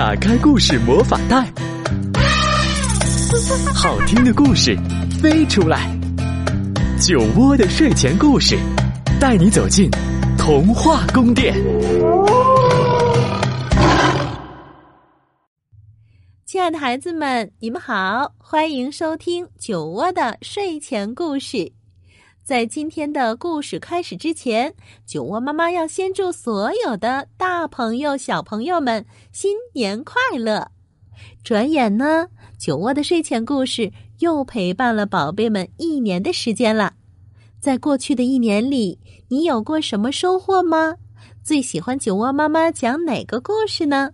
打开故事魔法袋，好听的故事飞出来。酒窝的睡前故事，带你走进童话宫殿。亲爱的孩子们，你们好，欢迎收听酒窝的睡前故事。在今天的故事开始之前，酒窝妈妈要先祝所有的大朋友、小朋友们新年快乐。转眼呢，酒窝的睡前故事又陪伴了宝贝们一年的时间了。在过去的一年里，你有过什么收获吗？最喜欢酒窝妈妈讲哪个故事呢？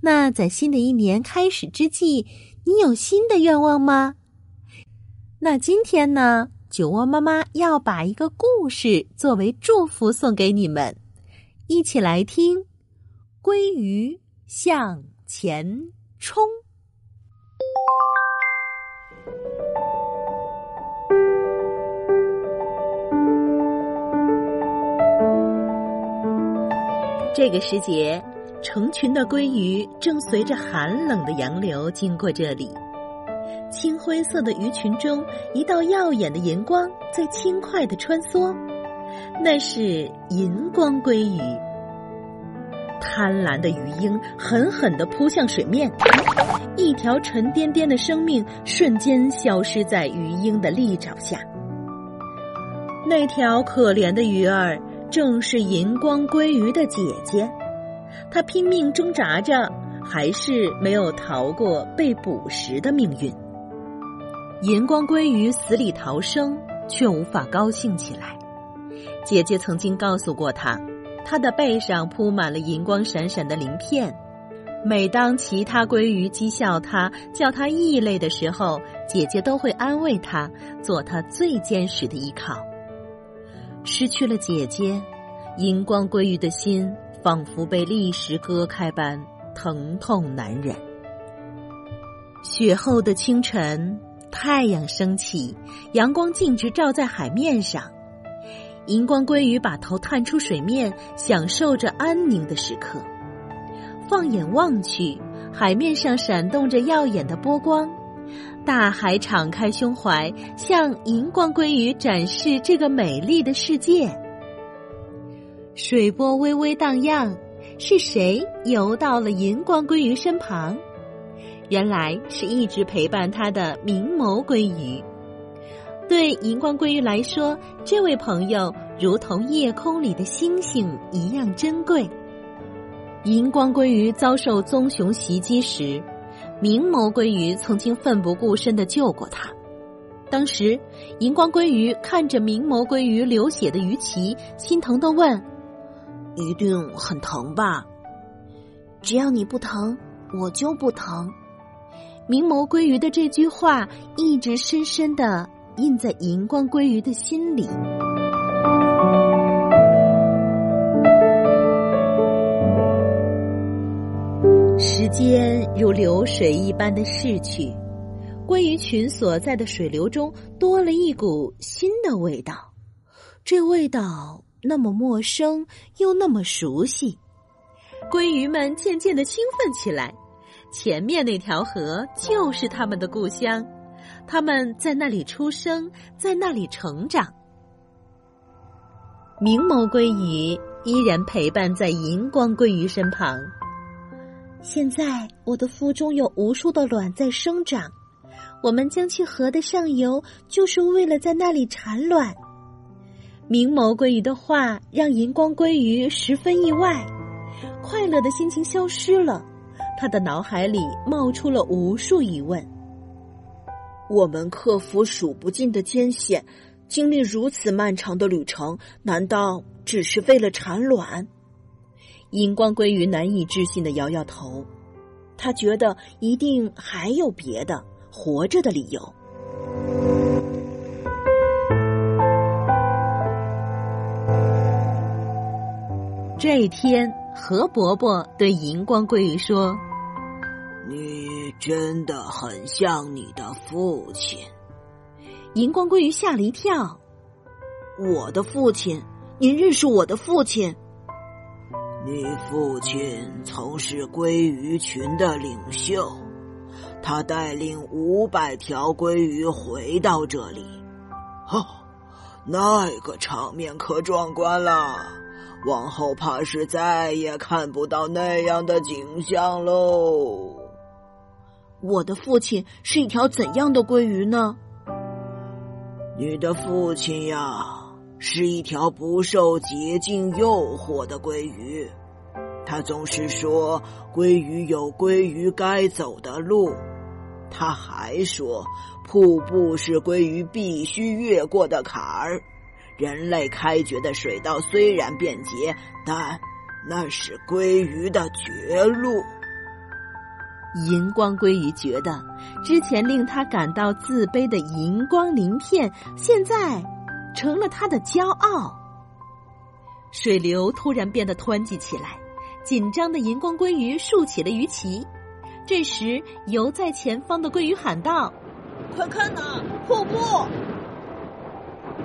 那在新的一年开始之际，你有新的愿望吗？那今天呢？酒窝妈妈要把一个故事作为祝福送给你们，一起来听《鲑鱼向前冲》。这个时节，成群的鲑鱼正随着寒冷的洋流经过这里。青灰色的鱼群中，一道耀眼的银光在轻快的穿梭，那是银光鲑鱼。贪婪的鱼鹰狠狠的扑向水面，一条沉甸甸的生命瞬间消失在鱼鹰的利爪下。那条可怜的鱼儿正是银光鲑鱼的姐姐，它拼命挣扎着，还是没有逃过被捕食的命运。银光鲑鱼死里逃生，却无法高兴起来。姐姐曾经告诉过他，他的背上铺满了银光闪闪的鳞片。每当其他鲑鱼讥笑他、叫他异类的时候，姐姐都会安慰他，做他最坚实的依靠。失去了姐姐，银光鲑鱼的心仿佛被利石割开般疼痛难忍。雪后的清晨。太阳升起，阳光径直照在海面上。银光鲑鱼把头探出水面，享受着安宁的时刻。放眼望去，海面上闪动着耀眼的波光。大海敞开胸怀，向银光鲑鱼展示这个美丽的世界。水波微微荡漾，是谁游到了银光鲑鱼身旁？原来是一直陪伴他的明眸鲑鱼。对荧光鲑鱼来说，这位朋友如同夜空里的星星一样珍贵。荧光鲑鱼遭受棕熊袭击时，明眸鲑鱼曾经奋不顾身的救过他。当时，荧光鲑鱼看着明眸鲑鱼流血的鱼鳍，心疼的问：“一定很疼吧？只要你不疼，我就不疼。”明眸鲑鱼的这句话一直深深的印在荧光鲑鱼的心里。时间如流水一般的逝去，鲑鱼群所在的水流中多了一股新的味道，这味道那么陌生又那么熟悉，鲑鱼们渐渐的兴奋起来。前面那条河就是他们的故乡，他们在那里出生，在那里成长。明眸鲑鱼依然陪伴在银光鲑鱼身旁。现在我的腹中有无数的卵在生长，我们将去河的上游，就是为了在那里产卵。明眸鲑鱼的话让银光鲑鱼十分意外，快乐的心情消失了。他的脑海里冒出了无数疑问：我们克服数不尽的艰险，经历如此漫长的旅程，难道只是为了产卵？荧光鲑鱼难以置信的摇摇头，他觉得一定还有别的活着的理由。这一天，何伯伯对荧光鲑鱼说。你真的很像你的父亲，荧光鲑鱼吓了一跳。我的父亲？您认识我的父亲？你父亲曾是鲑鱼群的领袖，他带领五百条鲑鱼回到这里。哦，那个场面可壮观了！往后怕是再也看不到那样的景象喽。我的父亲是一条怎样的鲑鱼呢？你的父亲呀。是一条不受捷径诱惑的鲑鱼，他总是说鲑鱼有鲑鱼该走的路。他还说，瀑布是鲑鱼必须越过的坎儿。人类开掘的水道虽然便捷，但那是鲑鱼的绝路。银光鲑鱼觉得，之前令他感到自卑的银光鳞片，现在。成了他的骄傲。水流突然变得湍急起来，紧张的荧光鲑鱼竖起了鱼鳍。这时，游在前方的鲑鱼喊道：“快看呐，瀑布！”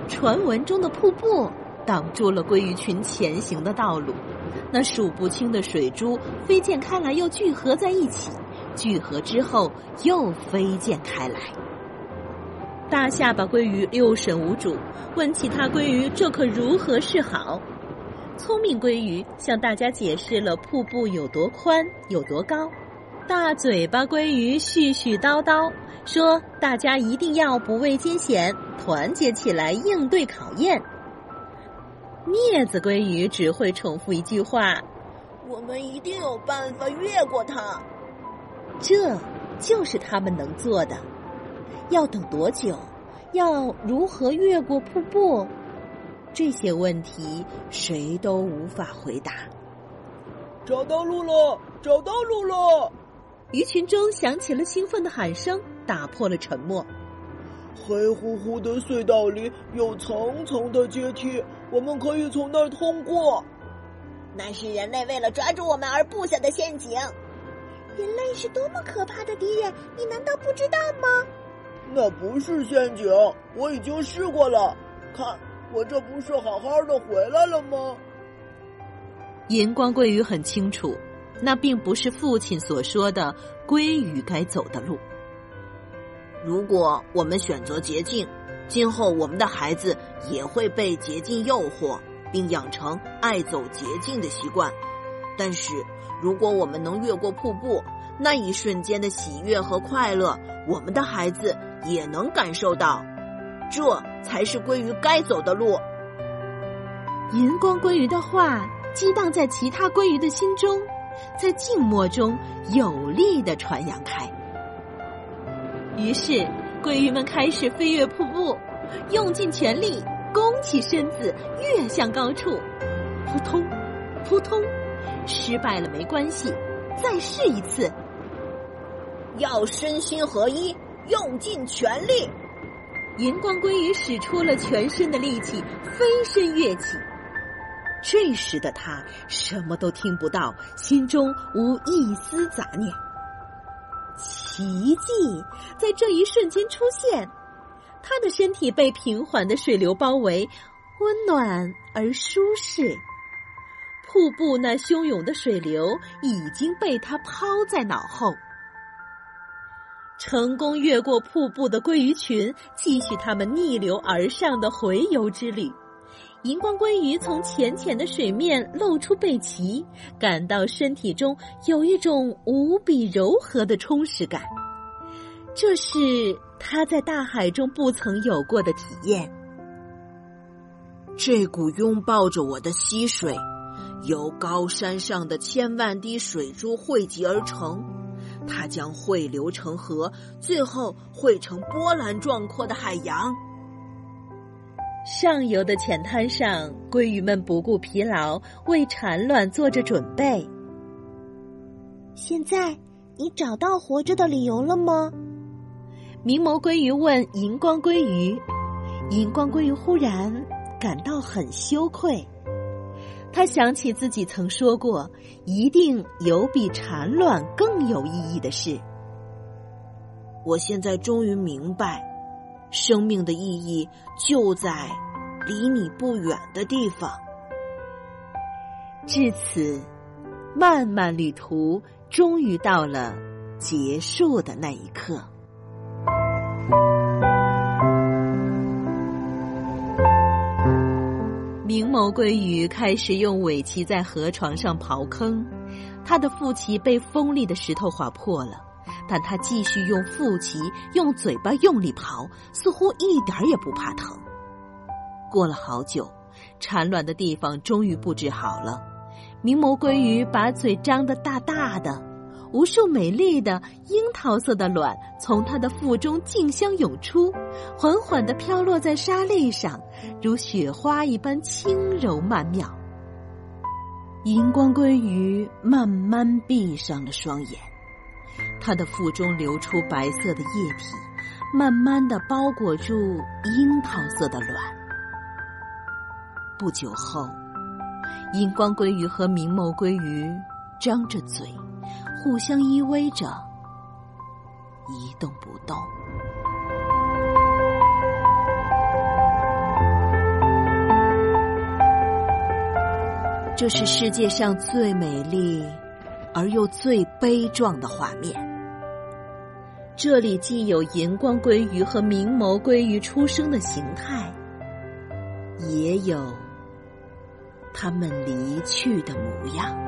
传闻中的瀑布挡住了鲑鱼群前行的道路，那数不清的水珠飞溅开来，又聚合在一起，聚合之后又飞溅开来。大下巴鲑鱼六神无主，问其他鲑鱼这可如何是好？聪明鲑鱼向大家解释了瀑布有多宽有多高。大嘴巴鲑鱼絮絮叨叨说：“大家一定要不畏艰险，团结起来应对考验。”镊子鲑鱼只会重复一句话：“我们一定有办法越过它。”这就是他们能做的。要等多久？要如何越过瀑布？这些问题谁都无法回答。找到路了！找到路了！鱼群中响起了兴奋的喊声，打破了沉默。黑乎乎的隧道里有层层的阶梯，我们可以从那儿通过。那是人类为了抓住我们而布下的陷阱。人类是多么可怕的敌人，你难道不知道吗？那不是陷阱，我已经试过了。看，我这不是好好的回来了吗？银光鲑鱼很清楚，那并不是父亲所说的鲑鱼该走的路。如果我们选择捷径，今后我们的孩子也会被捷径诱惑，并养成爱走捷径的习惯。但是，如果我们能越过瀑布，那一瞬间的喜悦和快乐，我们的孩子。也能感受到，这才是鲑鱼该走的路。银光鲑鱼的话激荡在其他鲑鱼的心中，在静默中有力的传扬开。于是，鲑鱼们开始飞越瀑布，用尽全力，弓起身子，跃向高处。扑通，扑通，失败了没关系，再试一次。要身心合一。用尽全力，银光鲑鱼使出了全身的力气，飞身跃起。这时的他什么都听不到，心中无一丝杂念。奇迹在这一瞬间出现，他的身体被平缓的水流包围，温暖而舒适。瀑布那汹涌的水流已经被他抛在脑后。成功越过瀑布的鲑鱼群，继续他们逆流而上的洄游之旅。荧光鲑鱼从浅浅的水面露出背鳍，感到身体中有一种无比柔和的充实感。这是他在大海中不曾有过的体验。这股拥抱着我的溪水，由高山上的千万滴水珠汇集而成。它将汇流成河，最后汇成波澜壮阔的海洋。上游的浅滩上，鲑鱼们不顾疲劳，为产卵做着准备。现在，你找到活着的理由了吗？明眸鲑鱼问银光鲑鱼。银光鲑鱼忽然感到很羞愧。他想起自己曾说过，一定有比产卵更有意义的事。我现在终于明白，生命的意义就在离你不远的地方。至此，漫漫旅途终于到了结束的那一刻。毛鲑鱼开始用尾鳍在河床上刨坑，它的腹鳍被锋利的石头划破了，但它继续用腹鳍用嘴巴用力刨，似乎一点也不怕疼。过了好久，产卵的地方终于布置好了，明眸鲑鱼把嘴张得大大的。无数美丽的樱桃色的卵从它的腹中竞相涌出，缓缓地飘落在沙砾上，如雪花一般轻柔曼妙。荧光鲑鱼慢慢闭上了双眼，它的腹中流出白色的液体，慢慢的包裹住樱桃色的卵。不久后，荧光鲑鱼和明眸鲑鱼张着嘴。互相依偎着，一动不动。这是世界上最美丽而又最悲壮的画面。这里既有荧光鲑鱼和明眸鲑鱼出生的形态，也有它们离去的模样。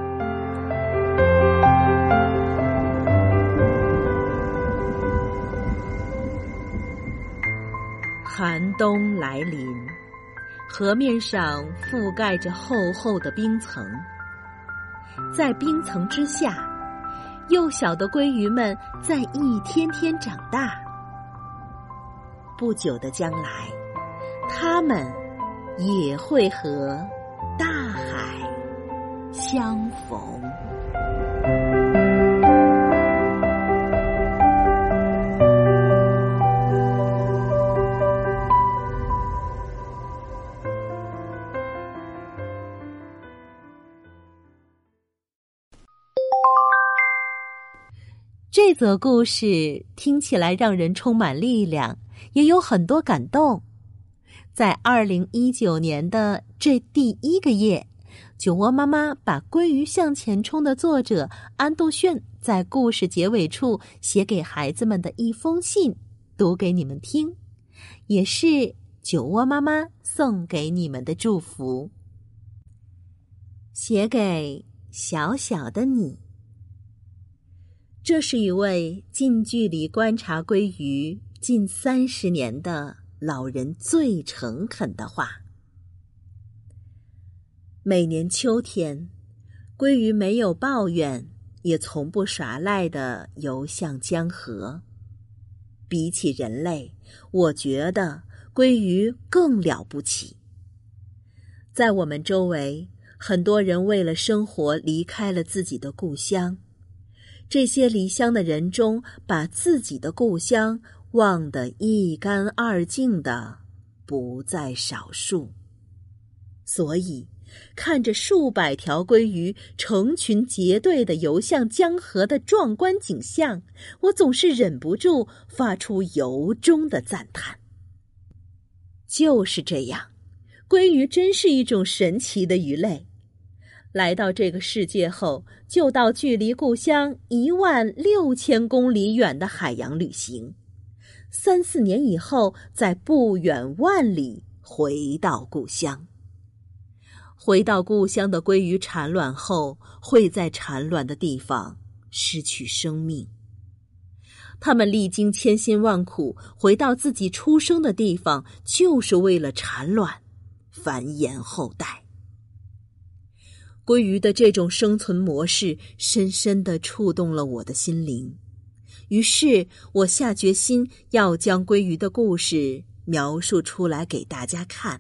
寒冬来临，河面上覆盖着厚厚的冰层。在冰层之下，幼小的鲑鱼们在一天天长大。不久的将来，它们也会和大海相逢。这则故事听起来让人充满力量，也有很多感动。在二零一九年的这第一个夜，酒窝妈妈把《鲑鱼向前冲》的作者安度炫在故事结尾处写给孩子们的一封信读给你们听，也是酒窝妈妈送给你们的祝福，写给小小的你。这是一位近距离观察鲑鱼近三十年的老人最诚恳的话。每年秋天，鲑鱼没有抱怨，也从不耍赖的游向江河。比起人类，我觉得鲑鱼更了不起。在我们周围，很多人为了生活离开了自己的故乡。这些离乡的人中，把自己的故乡忘得一干二净的不在少数。所以，看着数百条鲑鱼成群结队的游向江河的壮观景象，我总是忍不住发出由衷的赞叹。就是这样，鲑鱼真是一种神奇的鱼类。来到这个世界后，就到距离故乡一万六千公里远的海洋旅行。三四年以后，再不远万里回到故乡。回到故乡的鲑鱼产卵后，会在产卵的地方失去生命。他们历经千辛万苦回到自己出生的地方，就是为了产卵，繁衍后代。鲑鱼的这种生存模式深深的触动了我的心灵，于是我下决心要将鲑鱼的故事描述出来给大家看。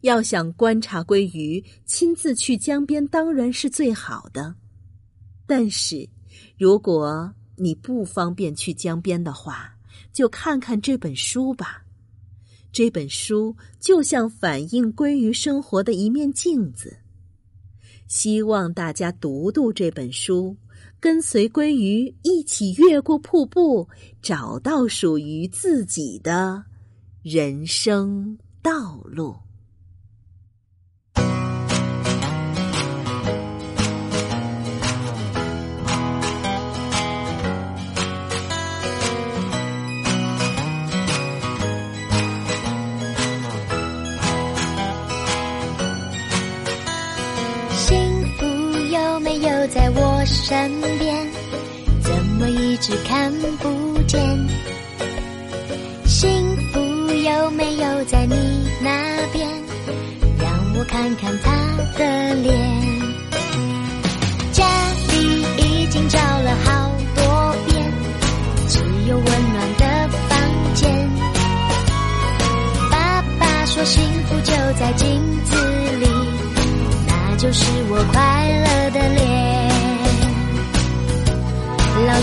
要想观察鲑鱼，亲自去江边当然是最好的，但是如果你不方便去江边的话，就看看这本书吧。这本书就像反映鲑鱼生活的一面镜子。希望大家读读这本书，跟随鲑鱼一起越过瀑布，找到属于自己的人生道路。身边？怎么一直看不见？幸福有没有在你那边？让我看看他的脸。家里已经找了好多遍，只有温暖的房间。爸爸说幸福就在镜子里，那就是我快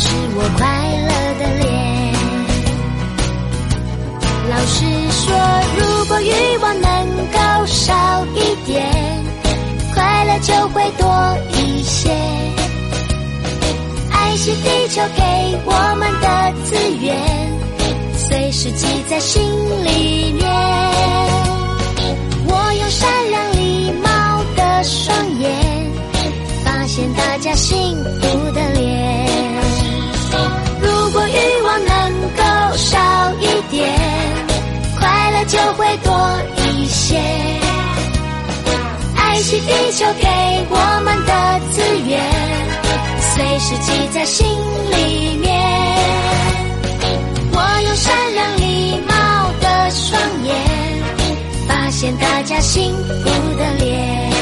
是我快乐的脸。老师说，如果欲望能够少一点，快乐就会多一些。爱是地球给我们的资源，随时记在心里面。我用善良地球给我们的资源。随时记在心里面。我用善良礼貌的双眼，发现大家幸福的脸。